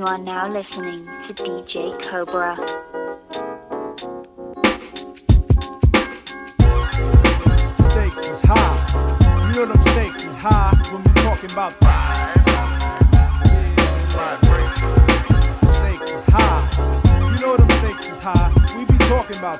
You are now listening to DJ Cobra. Stakes is high. You know them stakes is high when we talking about. Stakes is high. You know them stakes is high. We be talking about.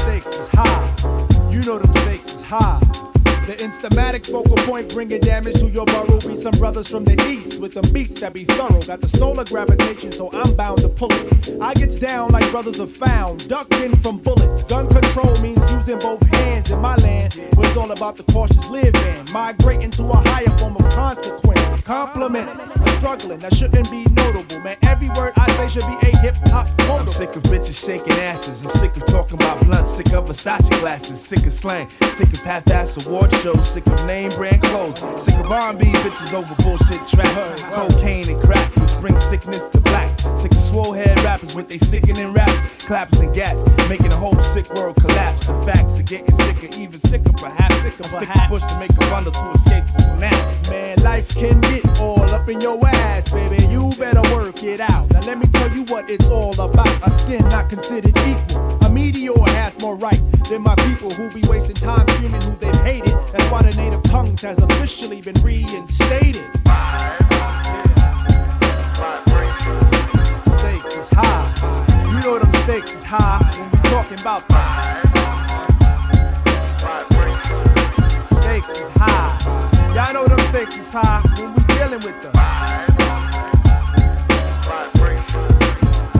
Stakes is high. You know them stakes is high. The instamatic focal point bringing damage to your burrow. Be some brothers from the east with them beats that be thorough. Got the solar gravitation, so I'm bound to pull it. I gets down like brothers are found, ducking from bullets. Gun control means using both hands in my land, where it's all about the cautious living. Migrating to a higher form of consequence. Compliments, I'm struggling, that shouldn't be notable, man. Every word I say should be a hip hop I'm sick of bitches shaking asses. I'm sick of talking about blunt. Sick of Versace glasses. Sick of slang. Sick of half-ass award shows. Sick of name brand clothes. Sick of R&B bitches over bullshit tracks. Cocaine and cracks, which bring sickness to blacks. Sick of swole head rappers with they sickening raps. Clappers and gats, making the whole sick world collapse. The facts are getting sicker, even sicker, perhaps. Sicker, stick a push to make a bundle to escape the synapse. Man, life can get all up in your ass, baby. You better work it out. Now let me tell you what it's all about. A skin not considered equal. A meteor has more right than my people who be wasting time screaming who they've hated. That's why the native tongues has officially been reinstated. Stakes is high. You know them stakes is high when we talking about that. Stakes is high. Y'all know them stakes is high when we dealing with them.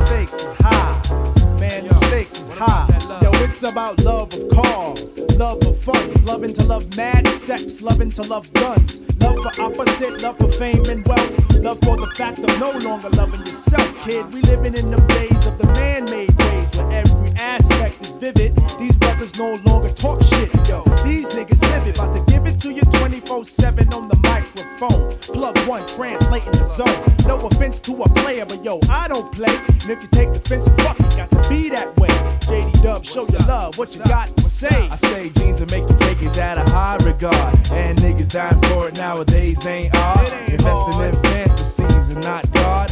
Stakes is high. Man, your stakes is high. Yo, it's about love of cars, love of funds, loving to love mad sex, loving to love guns, love for opposite, love for fame and wealth, love for the fact of no longer loving yourself, kid. We living in the days of the man-made ways where every aspect is vivid. These brothers no longer talk shit, yo. These niggas live about to give it to you 24/7 on the microphone. Plug one, translating the zone. No offense to a player, but yo, I don't play. And if you take offense, fuck it, got to be that way. JD Dub, show your love, what you got to say? I say jeans and making cake is at a high regard. And niggas dying for it nowadays ain't odd. Investing in fantasies and not God.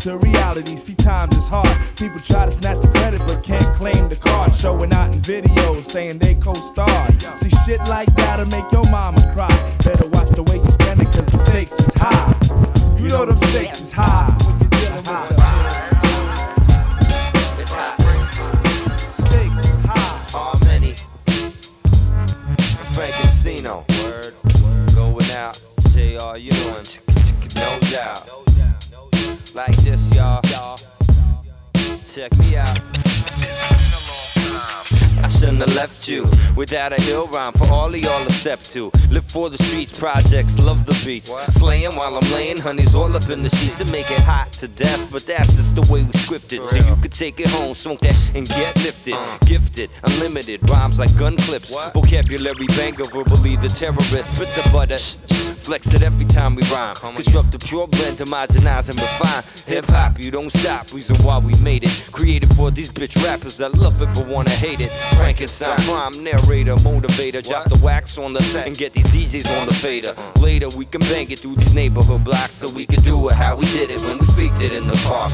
To reality. See, times is hard. People try to snatch the credit but can't claim the card. Showing out in videos saying they co-starred. See, shit like that'll make your mama cry. Better watch the way you spend it cause the stakes is high. You know them stakes is high when you're dealing with them. It's hot. Stakes high. Harmony. Frankenstino. Word. Going out. JR, you doing? No doubt. Like this, y'all. Check me out. I shouldn't have left you without a hill rhyme for all of y'all to step to. Live for the streets, projects, love the beats. Slaying while I'm laying, honey's all up in the sheets and make it hot to death. But that's just the way we scripted. So you could take it home, smoke that and get lifted. Gifted, unlimited, rhymes like gun clips. Vocabulary banger, verbally the terrorist. Spit the butter. Flex it every time we rhyme. Construct a pure blend, homogenize and refine. Hip hop, you don't stop. Reason why we made it. Created for these bitch rappers that love it but wanna hate it. Frankenstein, rhyme narrator, motivator. Drop the wax on the set and get these DJs on the fader. Later we can bang it through these neighborhood blocks so we can do it how we did it when we faked it in the park.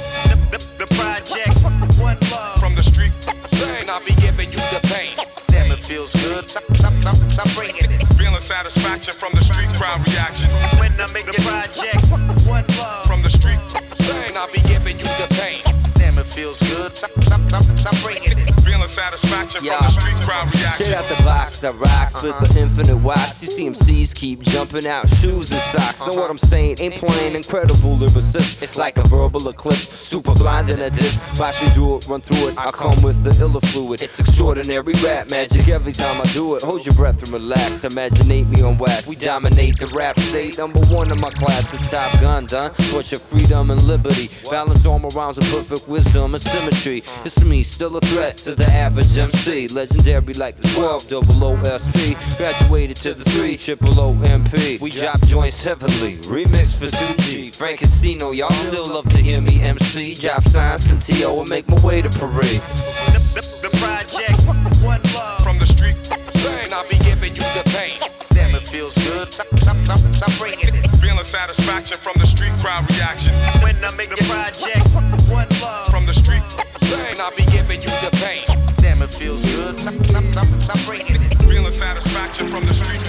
Feels good. Stop, stop, stop, stop bringing it. Feeling satisfaction from the street crowd reaction. When I make the project, one love From the street, Bang, I'll be giving you the pain. Damn, it feels good. Stop, stop, stop, stop bringing it. Feeling satisfaction Yeah. from the street crowd Straight reaction. out the box that rocks with the uh-huh. infinite watch. You see MCs keep jumping out, shoes and socks. Know what I'm uh-huh. saying? Ain't playing incredible lyricist. It's like a verbal eclipse, super blind in a disc. Watch me do it, run through it. I come with the iller fluid. It's extraordinary rap magic every time I do it. Hold your breath and relax. Imaginate me on wax. We dominate the rap state. Number one in my class, the top gun done. Torture freedom and liberty. Balance armor rounds of perfect wisdom and symmetry. It's me, still a threat to the average MC. Legendary like the 12, double OSP. Graduated to the 3, triple OMP. We drop joints heavily, remix for 2G. Frank Castino, y'all still love to hear me MC. Drop signs and TO and make my way to parade. The, the, the project, one love from the street. And I'll be giving you the pain. Damn, it feels good. Stop, stop, stop, stop breaking it. Feeling satisfaction from the street crowd reaction. When I make the project, one from the streets.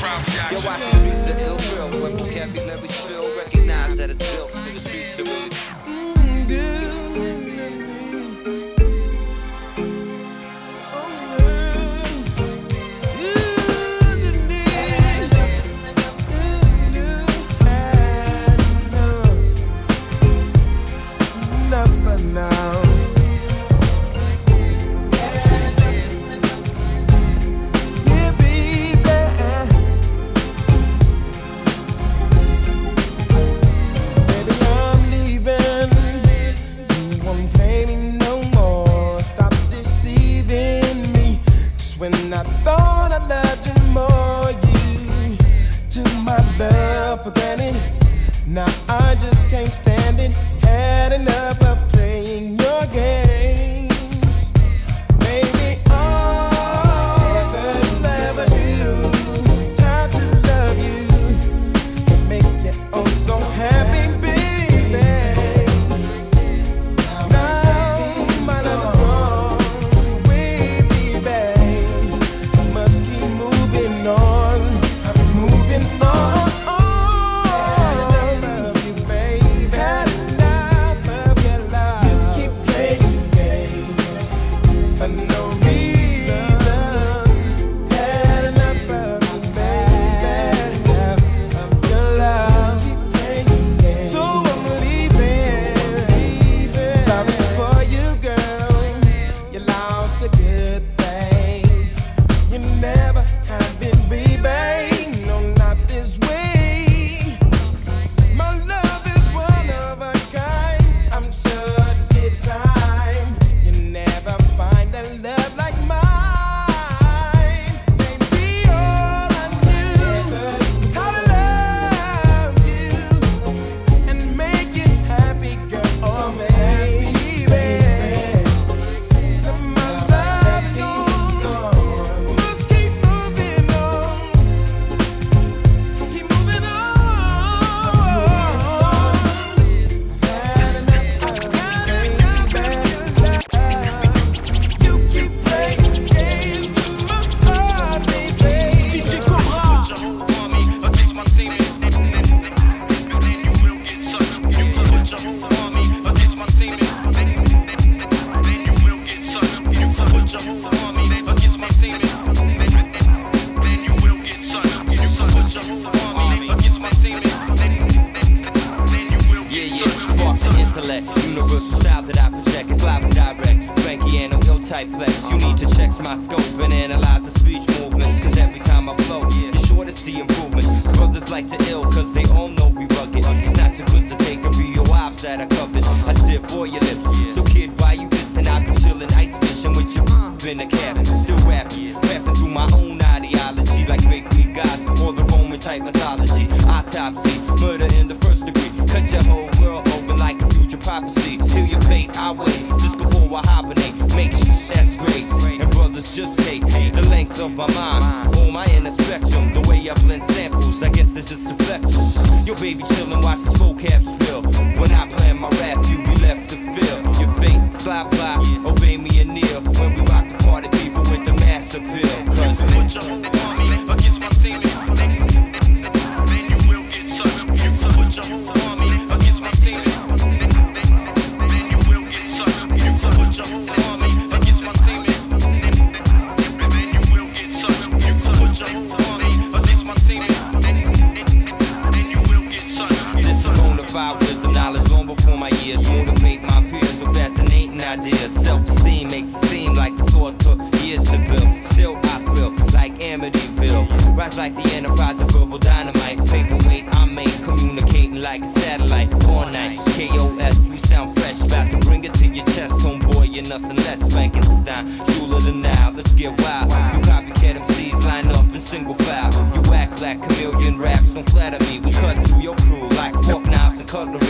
idea. Self esteem makes it seem like the thought took years to build. Still, I feel like Amityville. Rise like the enterprise of verbal dynamite. Paperweight, I make communicating like a satellite. All night, KOS, we sound fresh. About to bring it to your chest, homeboy, you're nothing less. Frankenstein, Jewel than the let's get wild. You copycat MCs, line up in single file. You act like chameleon raps, don't flatter me. We cut through your crew like fork knives and cutlery.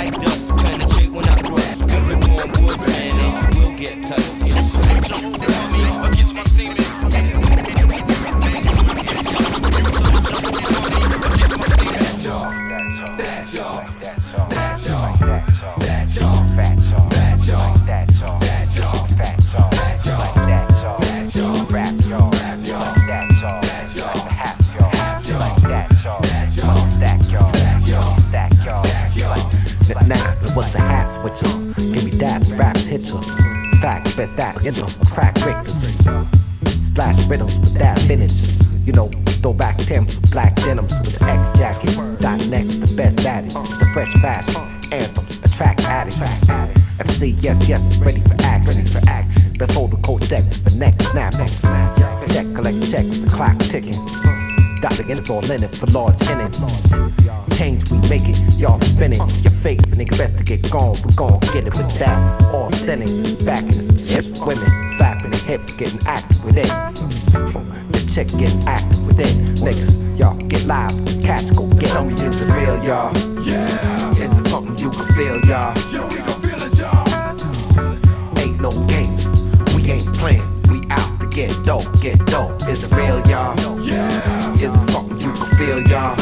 like this. You know, crack breakers. Splash rhythms with that vintage. You know, throwback Timbs with black denims with the X jacket. Dot next, the best at it. The fresh fashion anthems attract addicts. FC, yes, yes, ready for action. Ready for action. Best hold the codex for next snapping. Check, collect checks, the clock ticking. Dr. Guinness all in it for large innings. Change, we make it, y'all spinning. Your nigga, best to get gone. We gon' get it with that. All thinning, back in his hip, women slapping the hips, getting active with it. The chick getting active with it. Niggas, y'all get live, this cash go get Tell me, is it real, y'all? Yeah. Is it something you can feel, y'all? Yeah, we can feel it, y'all. Ain't no games, we ain't playing. We out to get dope, get dope. Is it real, y'all? Yeah. Is it something you can feel, y'all?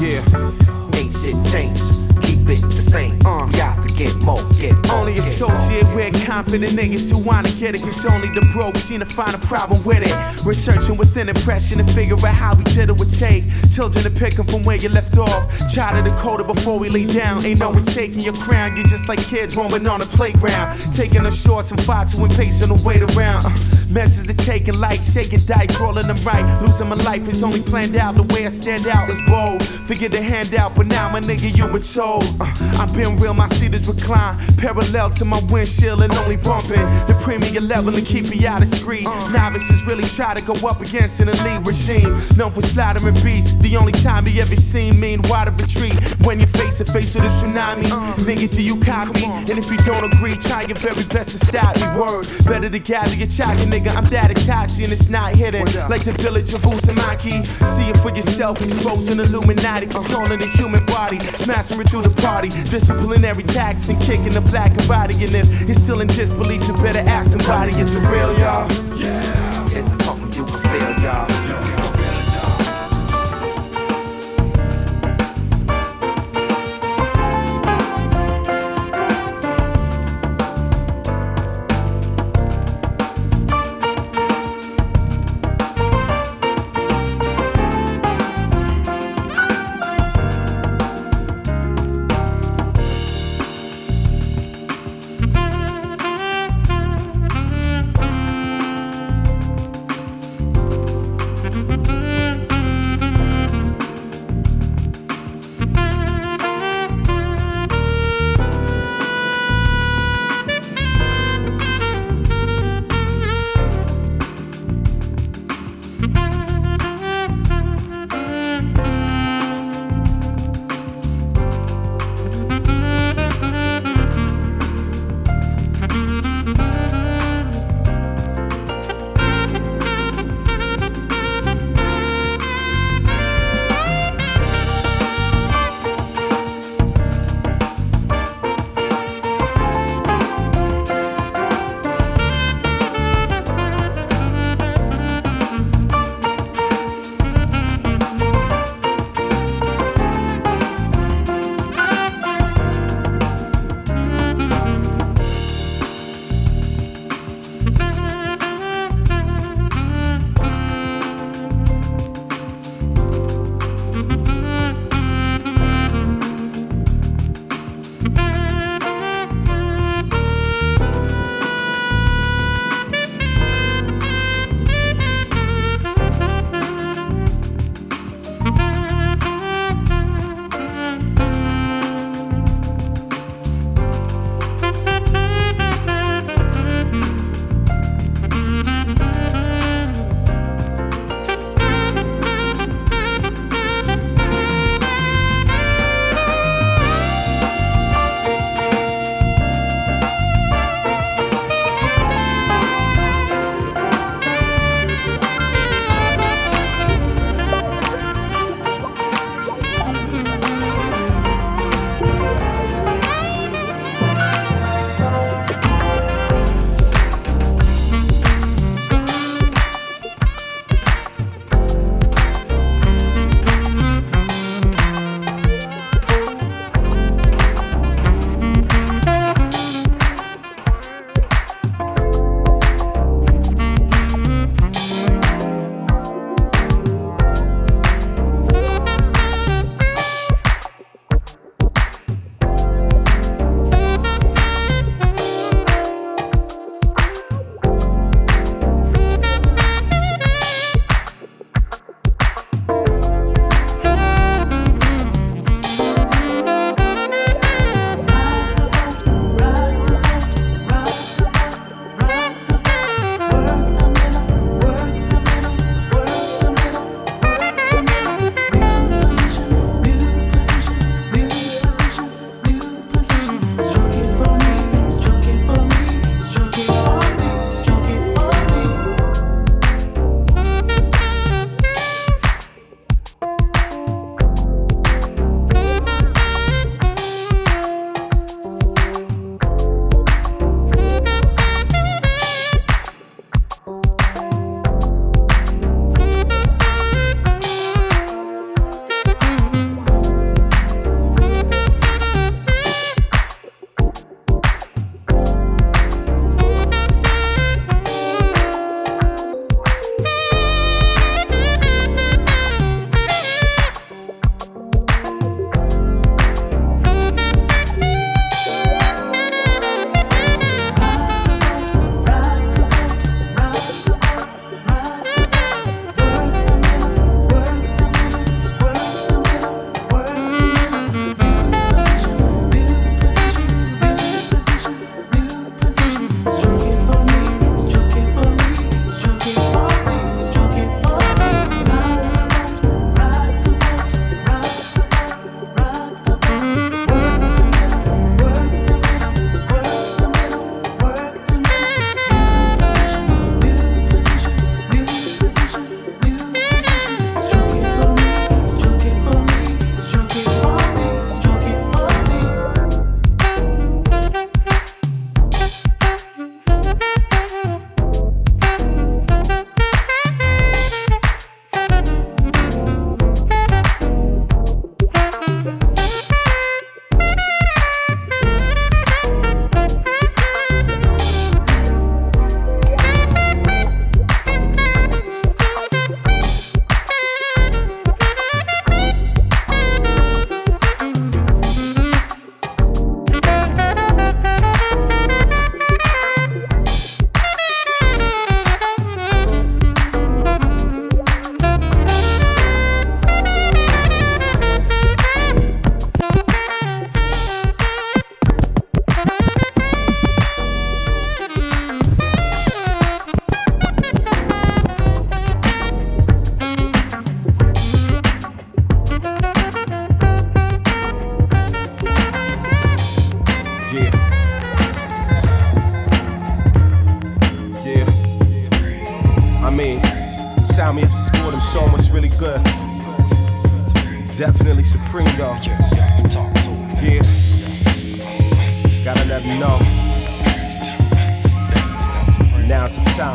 Yeah. Ain't shit changed. Keep it the same. Uh. We out to get more, get more. Only get associate with confident niggas who wanna get it. Cause only the broke seem to find a problem with it. Researching within impression to figure out how we did it would take. Children to pick pick 'em from where you left off. Try to decode it before we lay down. Ain't no one taking your crown. You're just like kids roaming on the playground. Taking the shorts and five to and pacing the weight around. Uh, Messes are taking light, shaking dice, rolling them right. Losing my life is only planned out. The way I stand out is bold. Forget the handout, but now my nigga, you been told. Uh, I've been real, my seat is reclined. Parallel to my windshield and only bumping. The premium level and keep me out of screen. Novices really try to go up against an elite regime. Known for slaughtering beasts. The only time you ever seen me in water retreat. When you face the face of the tsunami. Nigga, do you copy? And if you don't agree, try your very best to stop me. Word. Better to gather your chocolate, nigga. I'm that Itachi and it's not hidden. Like the village of Uzumaki. See it for yourself, exposing Illuminati, controlling the human body, smashing it through the party. Disciplinary tax and kicking the black and body. And if you're still in disbelief, you better ask somebody. it's it real,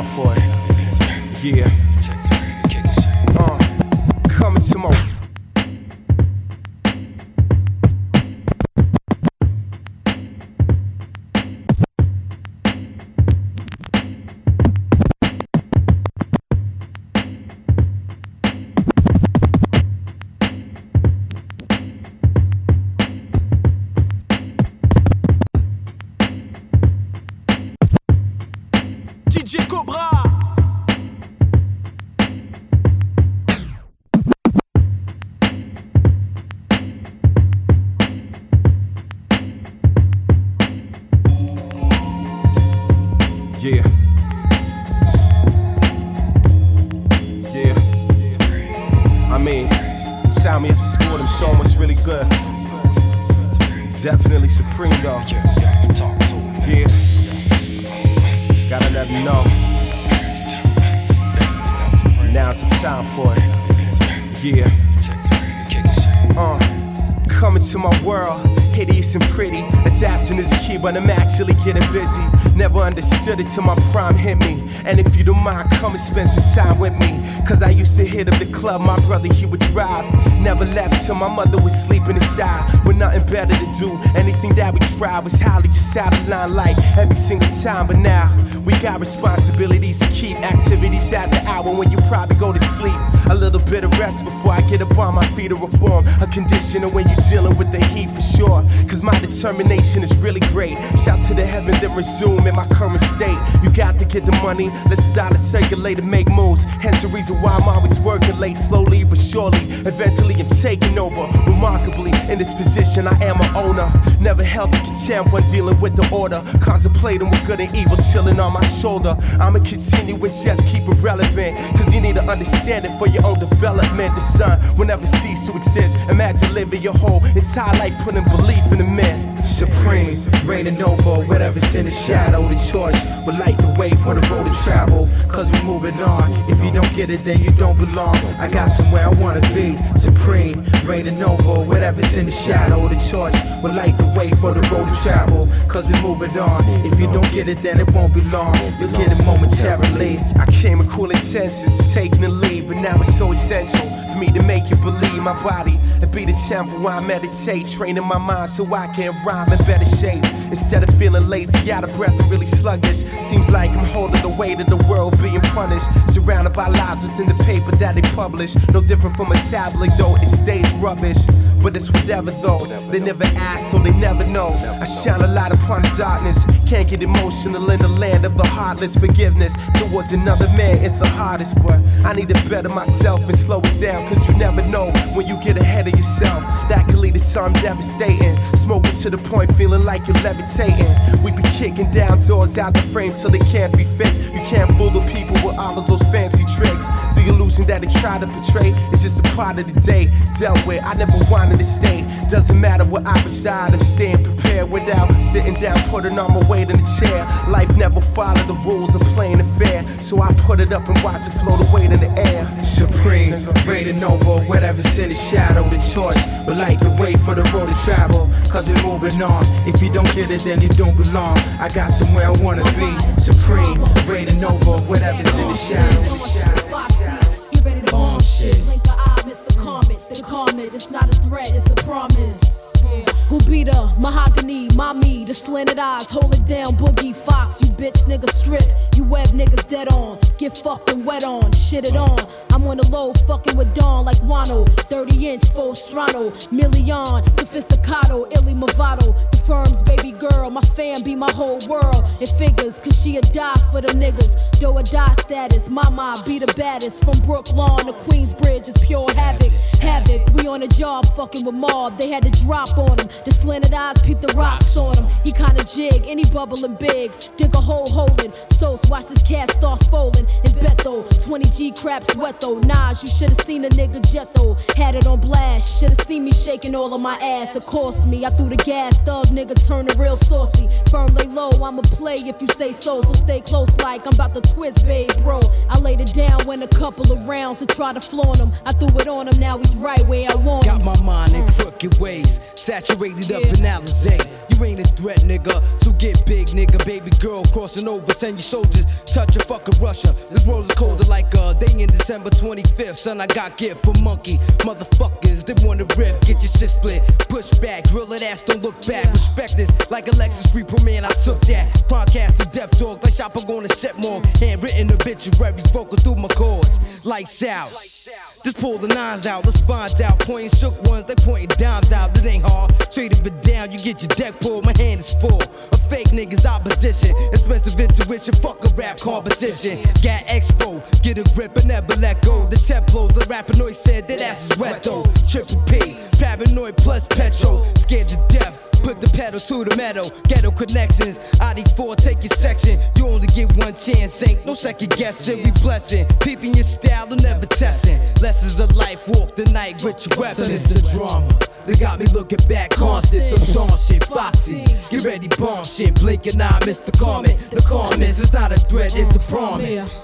time for it. Yeah. Uh, coming to my my mother was sleeping inside. With nothing better to do, anything that we tried was highly just out of line like every single time. But now we got responsibilities rest before I get up on my feet to reform. A conditioner when you're dealing with the heat for sure. Cause my determination is really great. Shout to the heaven, then resume in my current state. You got to get the money, let the dollar circulate and make moves. Hence the reason why I'm always working late, slowly but surely. Eventually I'm taking over. Remarkably, in this position, I am a owner. Never held in contempt when dealing with the order. Contemplating with good and evil chilling on my shoulder. I'ma continue and just keep it relevant. Cause you need to understand it for your own development. The sun will never cease to exist. Imagine living your whole entire life putting belief in the myth. Supreme, reigning over whatever's in the shadow. The choice will light the way for the road to travel. Cause we're moving on. If you don't get it, then you don't belong. I got somewhere I wanna be. Supreme, reigning over whatever's in the shadow. The choice will light the way for the road to travel. Cause we're moving on. If you don't get it, then it won't be long. You'll get it momentarily. I came with cool senses, taking the lead, but now it's so essential for me to make you believe my body and be the temple where I meditate, training my mind so I can rhyme in better shape. Instead of feeling lazy, out of breath and really sluggish, seems like I'm holding the weight of the world being punished. Surrounded by lies within the paper that they publish, no different from a tablet though it stays rubbish. But it's whatever though, they never ask so they never know. I shine a light upon the darkness, can't get emotional in the land of the heartless. Forgiveness towards another man, it's the hardest, but I need to better myself and slow it down, cause you never know when you get ahead of yourself. That can lead to something devastating. Smoking to the point, feeling like you're levitating. We be kicking down doors out the frame till they can't be fixed. You can't fool the people with all of those fancy tricks. The illusion that they try to portray is just a part of the day. Dealt with, I never wanted to stay. Doesn't matter where I reside, I'm staying prepared without sitting down, putting on my weight in the chair. Life never followed the rules of playing it fair. So I put it up and watch it float away in the air. Supreme, reigning over whatever's in the shadow. The torch will light the way for the road to travel. Cause we're moving on. If you don't get it, then you don't belong. I got somewhere I wanna be. Supreme, reigning over whatever's in the shadow. Foxy, you ready to bomb shit? The. Comet. The Comet, it's not a threat, it's a promise. Who be the Mahogany, mommy, the slanted eyes, hold it down, boogie fox. You bitch nigga strip, you web niggas dead on. Get fucking wet on, shit it on. I'm on the low, fucking with Dawn like Wano. 30 inch, full strano, million, sophisticato, illy movado. The firm's baby girl, my fam be my whole world. It figures, cause she a die for them niggas. Though a die status, mama be the baddest. From Brooklyn to Queensbridge, it's pure havoc. Havoc, we on a job fucking with mob. They had to drop on him. The slanted eyes peep the rocks on him. He kinda jig, he bubbling big. Dig a hole holding. So watch this cat start folding. His bet though, 20 G craps wet though. Nas, you should've seen a nigga jet though. Had it on blast, should've seen me shaking all of my ass. Of course me, I threw the gas, thug nigga turning real saucy. Firm lay low, I'ma play if you say so. So stay close like I'm about to twist, babe, bro. I laid it down when a couple of rounds to try to flaunt him. I threw it on him, now he's right where I want him. Got my mind in crooked ways, saturated up in Alizé. You ain't a threat, nigga, so get big, nigga. Baby girl crossing over, send your soldiers, touch a fucking Russia. This world is colder like a day in December 25th. Son, I got gift for monkey. Motherfuckers, they wanna rip, get your shit split. Push back, grill that ass, don't look back. Respect this, like Alexis Reaper, man, I took that. Podcast to death dog, like Shopper gonna set more. Handwritten obituary, vocal through my chords. Lights out. Just pull the nines out, let's find out. Pointing shook ones, they pointing dimes out. It ain't hard. Trade it down, you get your deck pulled. My hand is full. A fake nigga's opposition. Expensive intuition, fuck a rap competition. Got expo, get a grip and never let go. The tep flows, the rapper said that ass is wet though. Triple P, paranoid plus petrol. Scared to death. Put the pedal to the metal, ghetto connections. Out these four, take your section. You only get one chance, ain't no second guessing. We blessing, peeping your style and never testing. Lessons of life, walk the night with your weapon. Son, it's the drama. They got me looking back constant, some dawn shit, foxy. Get ready, bomb shit, blink and I miss the comment. The comments, it's not a threat, it's a promise.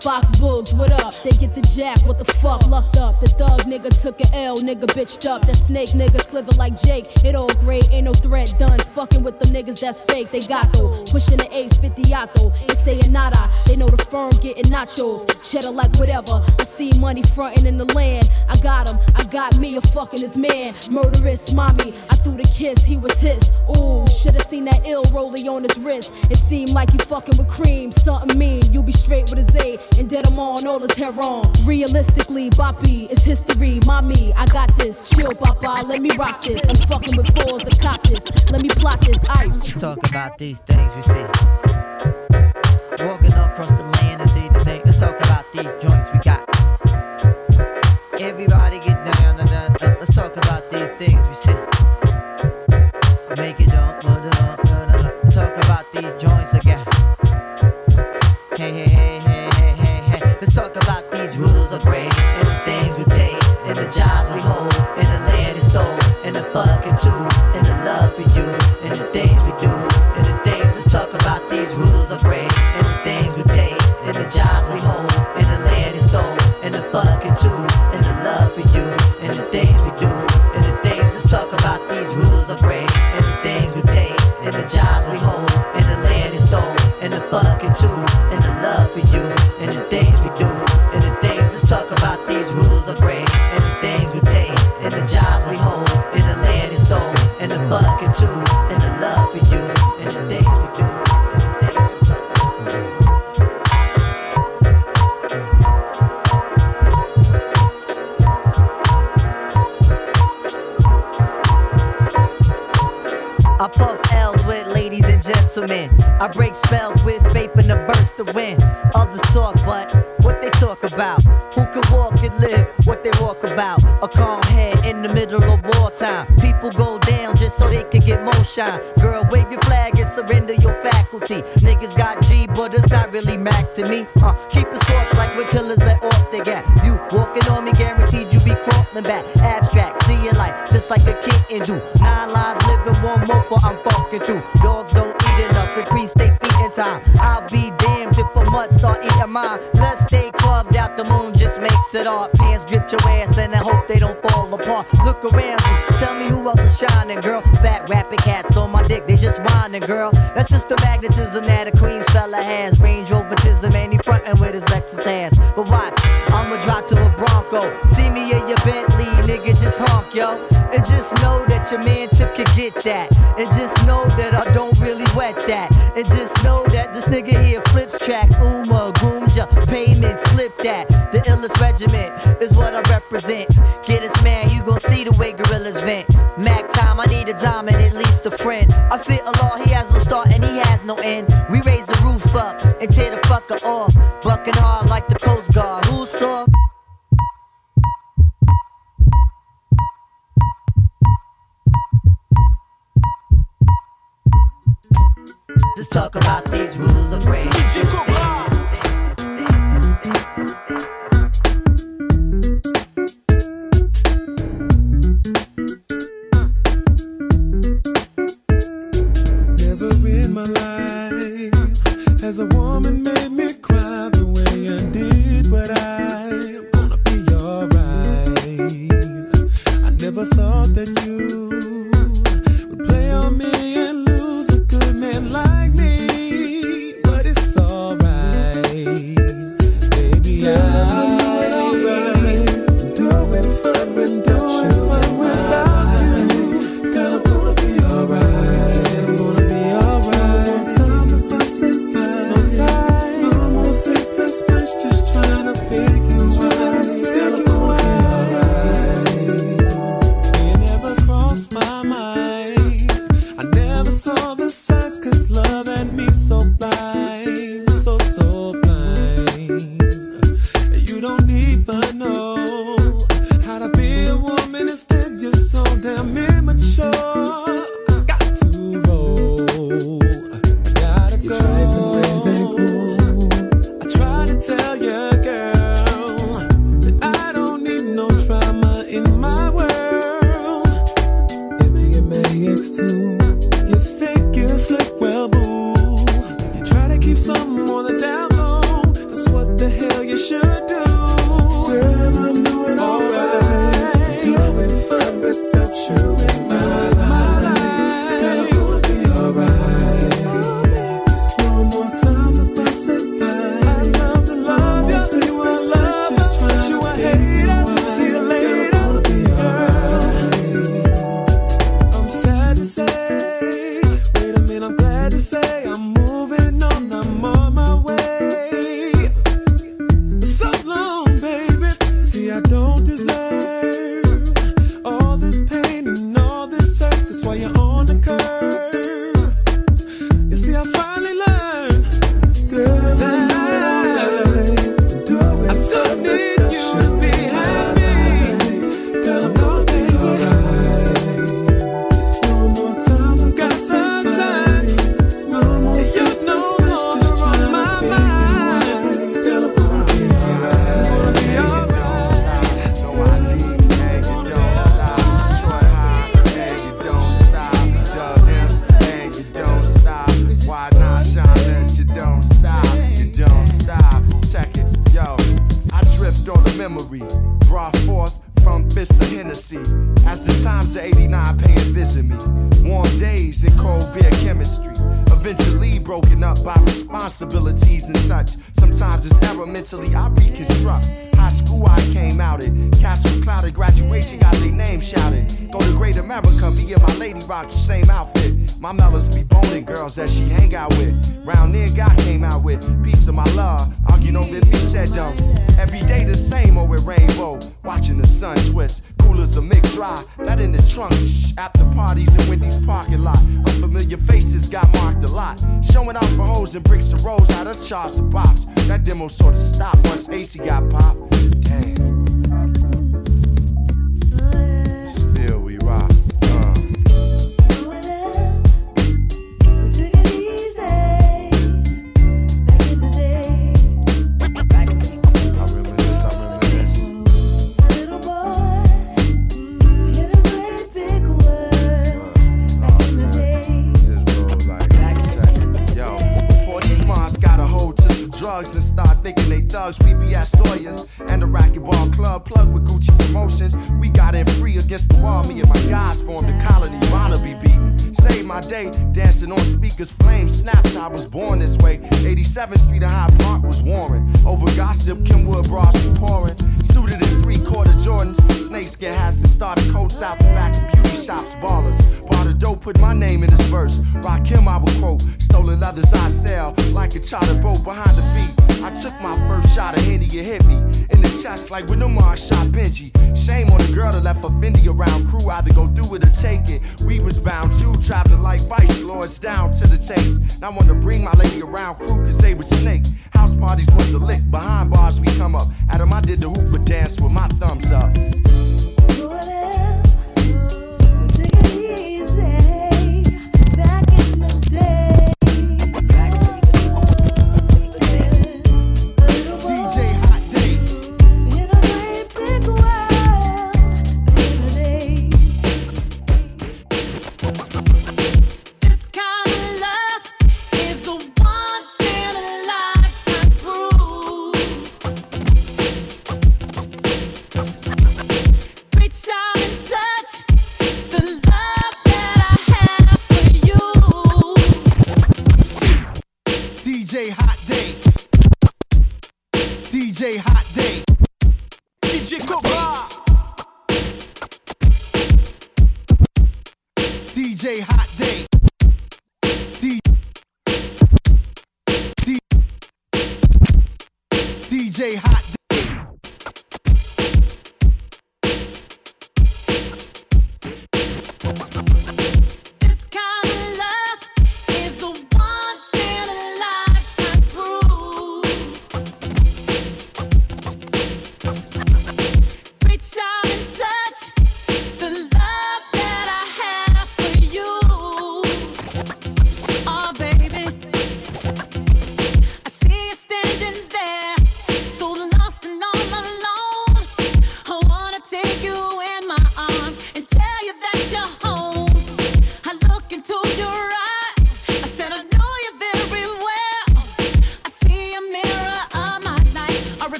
Fox Bugs, what up? They get the jack, what the fuck? Lucked up. The thug nigga took a L, nigga bitched up. That snake nigga slither like Jake. It all great, ain't no threat done. Fucking with them niggas that's fake, they got though. Pushing the 850 yato, they saying nada. They know the firm getting nachos. Cheddar like whatever. I see money frontin' in the land. I got him, I got me a fucking his man. Murderous mommy, I threw the kiss, he was his. Ooh, should've seen that ill rollie on his wrist. It seemed like he fucking with cream, something mean. You be straight with his A and dead him on all his hair on. Realistically, Boppy is history. Mommy, I got this. Chill, Papa, let me rock this. I'm fucking with fours to cop this. Let me plot this ice. Let's talk about these things we see. And gentlemen. I break spells with faith in the burst to wind. Others talk, but what they talk about? Who can walk and live what they walk about? A calm head in the middle of wartime. People go down just so they can get more shine. Girl, wave your flag and surrender your faculty. Niggas got G, but it's not really Mac to me. Uh, keep it scorched like when killers let off they got. You walking on me, guaranteed you be crawling back. Abstract, seeing life just like a kitten do. Nine lives living, one more for I'm fucking through. Dogs time. I'll be damned if a mutt start eating mine. Let's stay clubbed out, the moon just makes it all. Pants grip your ass and I hope they don't fall apart. Look around you, tell me who else is shining, girl. Fat rapping cats on my dick, they just whining, girl. That's just the magnetism that a Queens fella has. Range overtism, and he frontin' with his Lexus hands. But watch, I'ma drive to a Bronco. See me in your Bentley, nigga, just honk, yo. And just know that your man Tip can get that. And just that. The illest regiment is what I represent. Get this man, you gon' see the way gorillas vent. Mac time, I need a diamond, at least a friend. I fit a law, he has no start and he has no end. We raise the roof up and tear the fucker off. Bucking hard like the Coast Guard. Who saw? Just talk about these rules of brain. some crowded. Castle clouded, graduation got their name shouted. Go to Great America, me and my lady rock the same outfit. My mellas be boning girls that she hang out with. Round there, God came out with piece of my love. Arguing over be said dumb. Every day the same, over with rainbow. Watching the sun twist. Coolers a mix dry. That in the trunk. Shh. After parties in Wendy's parking lot. Unfamiliar faces got marked a lot. Showing off for hoes and bricks and rolls, How us charge the box. That demo sort of stopped once AC got popped. Damn. bound crew either go through it or take it. We was bound to traveling like vice lords down to the taste. Now I wanna bring my lady around crew cause they was snake. House parties was the lick, behind bars we come up. Adam, I did the hooper dance with my thumbs up.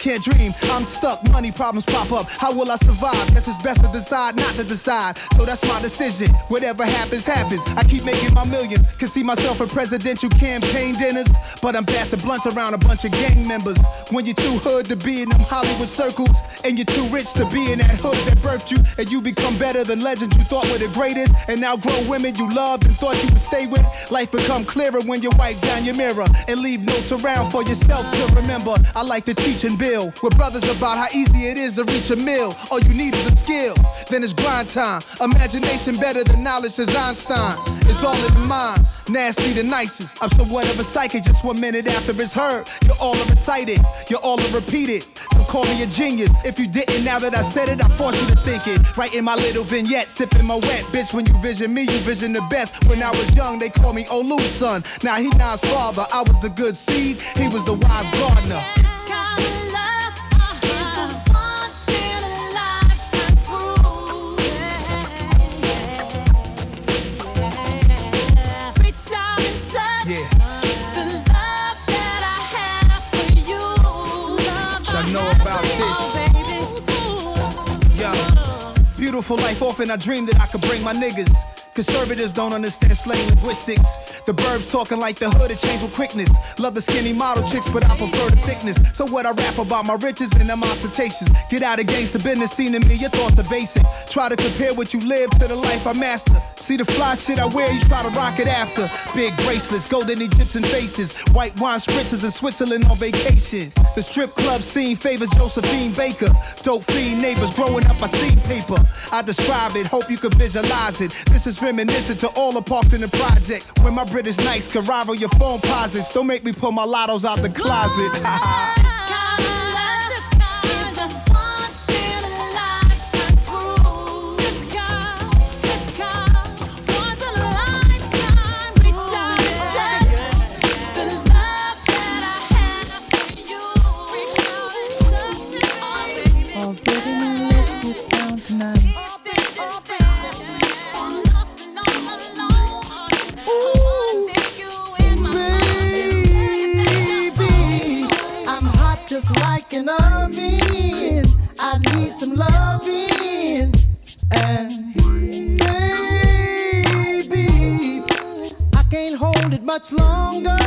Can't dream. I'm stuck. Money problems pop up. How will I survive? Guess it's best to decide not to decide. So that's my decision. Whatever happens, happens. I keep making my millions. Can see myself in presidential campaign dinners, but I'm passing blunts around a bunch of gang members. When you're too hood to be in them Hollywood circles, and you're too rich to be in that hood that birthed you, and you become better than legends you thought were the greatest, and now grown women you loved and thought you would stay with. Life become clearer when you wipe down your mirror and leave notes around for yourself to remember. I like to teach and build with brothers about how easy it is to reach a mill. All you need is a skill, then it's grind time. Imagination better than knowledge, says Einstein. It's all in the mind, nasty the nicest. I'm of a psychic just one minute after it's heard. You're all recited, you're all repeated. So call me a genius. If you didn't, now that I said it, I force you to think it. Right in my little vignette, sipping my wet. Bitch, when you vision me, you vision the best. When I was young, they called me Olu's son. Now he Nas father. I was the good seed, he was the wise gardener. Beautiful life. Often I dream that I could bring my niggas. Conservatives don't understand slang linguistics. The burbs talking like the hood, it changed with quickness. Love the skinny model chicks, but I prefer the thickness. So what I rap about my riches and them ostentations. Get out against the business scene to me, your thoughts are basic. Try to compare what you live to the life I master. See the fly shit I wear, you try to rock it after. Big bracelets, golden Egyptian faces, white wine spritzers in Switzerland on vacation. The strip club scene favors Josephine Baker. Dope fiend neighbors growing up, I seen paper. I describe it, hope you can visualize it. This is reminiscent to all the parks in the project. When my British nights can rival your phone posits. Don't make me pull my lottos out the closet. oven. I need some loving. And baby, I can't hold it much longer.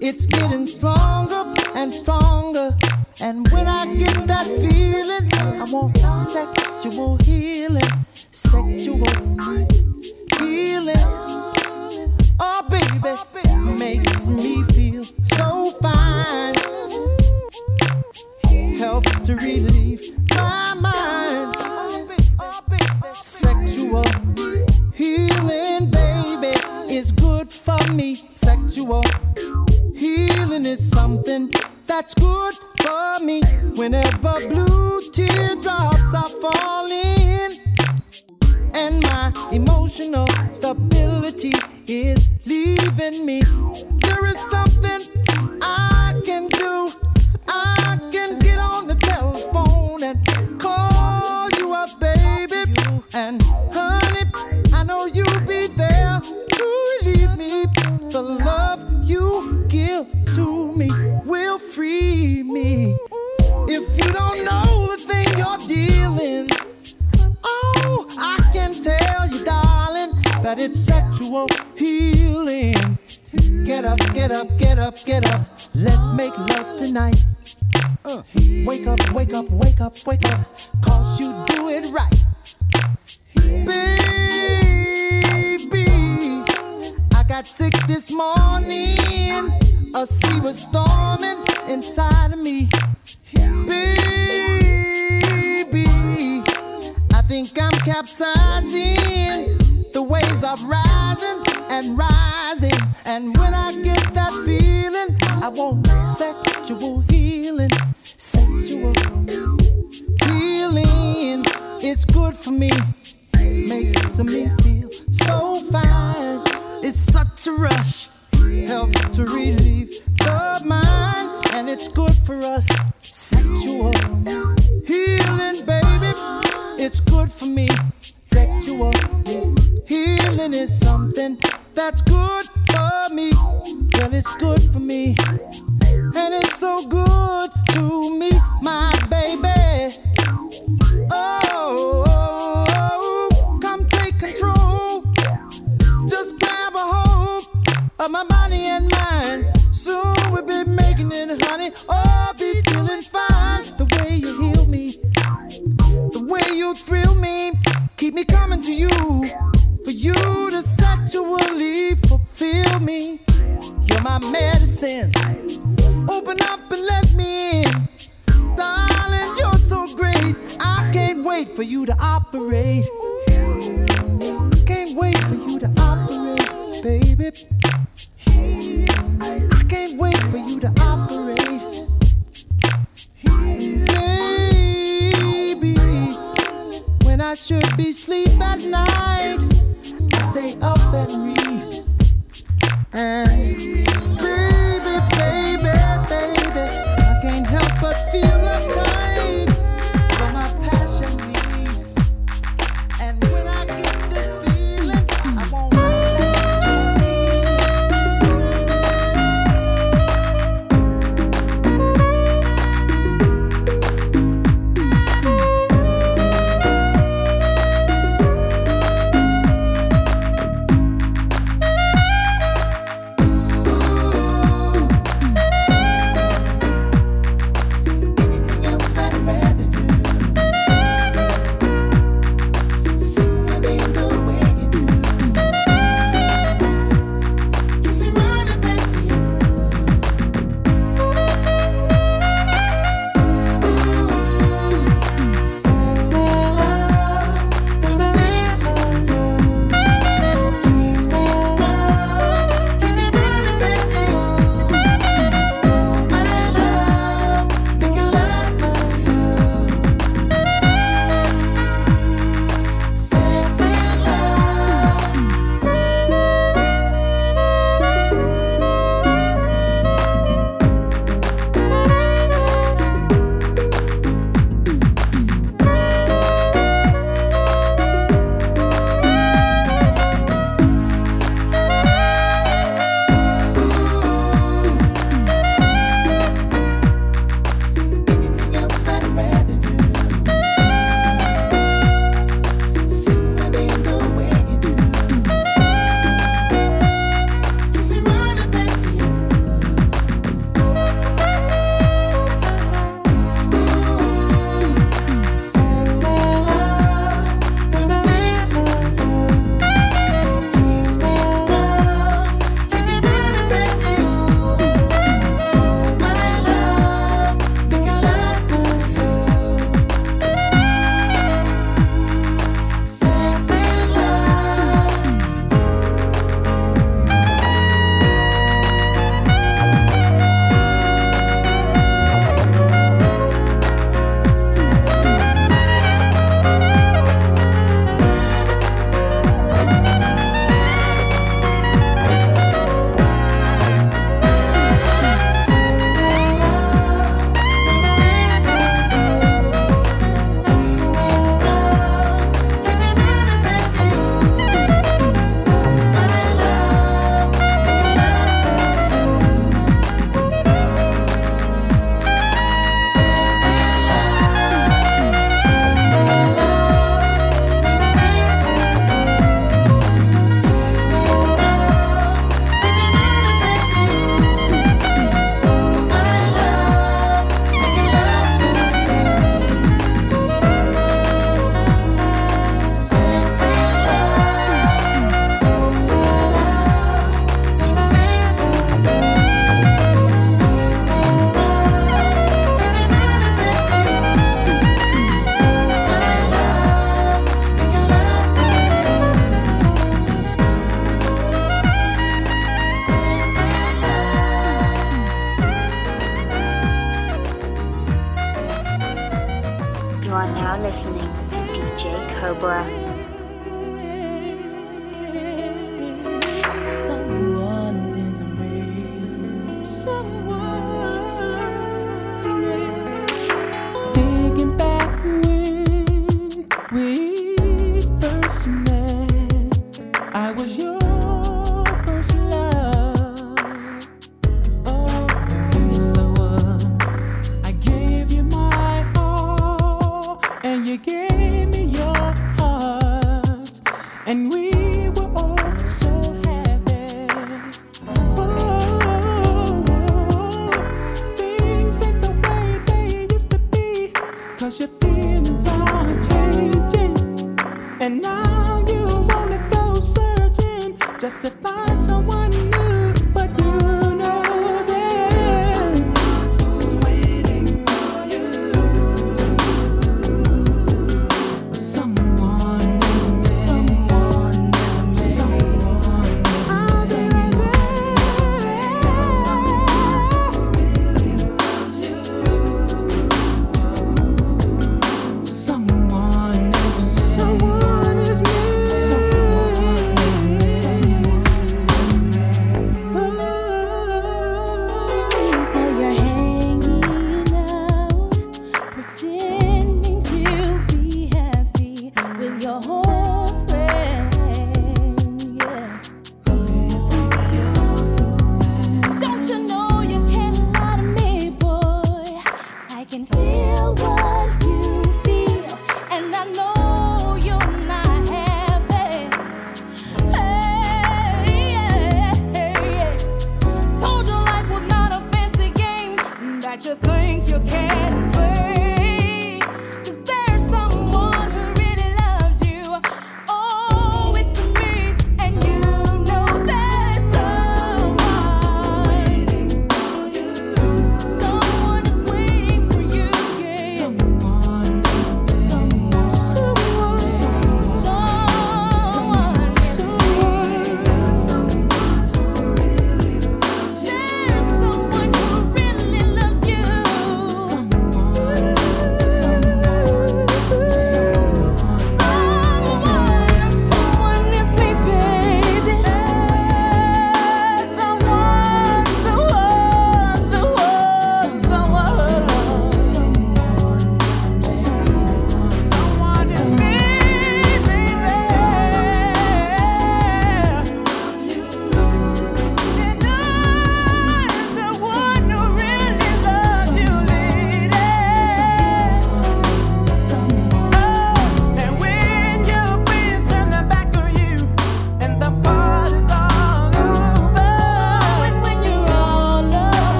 It's getting stronger and stronger. And when I get that feeling, I want sexual capsizing. The waves are rising and rising. And when I get that feeling, I want sexual healing. Sexual healing. It's good for me. Makes me feel so fine. It's such a rush. Help to relieve the mind. And it's good for us. Sexual healing, baby. It's good for me. Sexual healing is something that's good for me. Well, it's good for me. And it's so good to me, my baby. Oh, come take control. Just grab a hold of my body and mind. Soon we'll be making it, honey. Oh, be feeling fine. The way you heal me, the way you thrill me, keep me coming to you. For you to sexually fulfill me. You're my medicine. Open up and let me in. Darling, you're so great. I can't wait for you to operate. Can't wait for you to operate, baby. I can't wait for you to when I should be sleep at night, I stay up and read.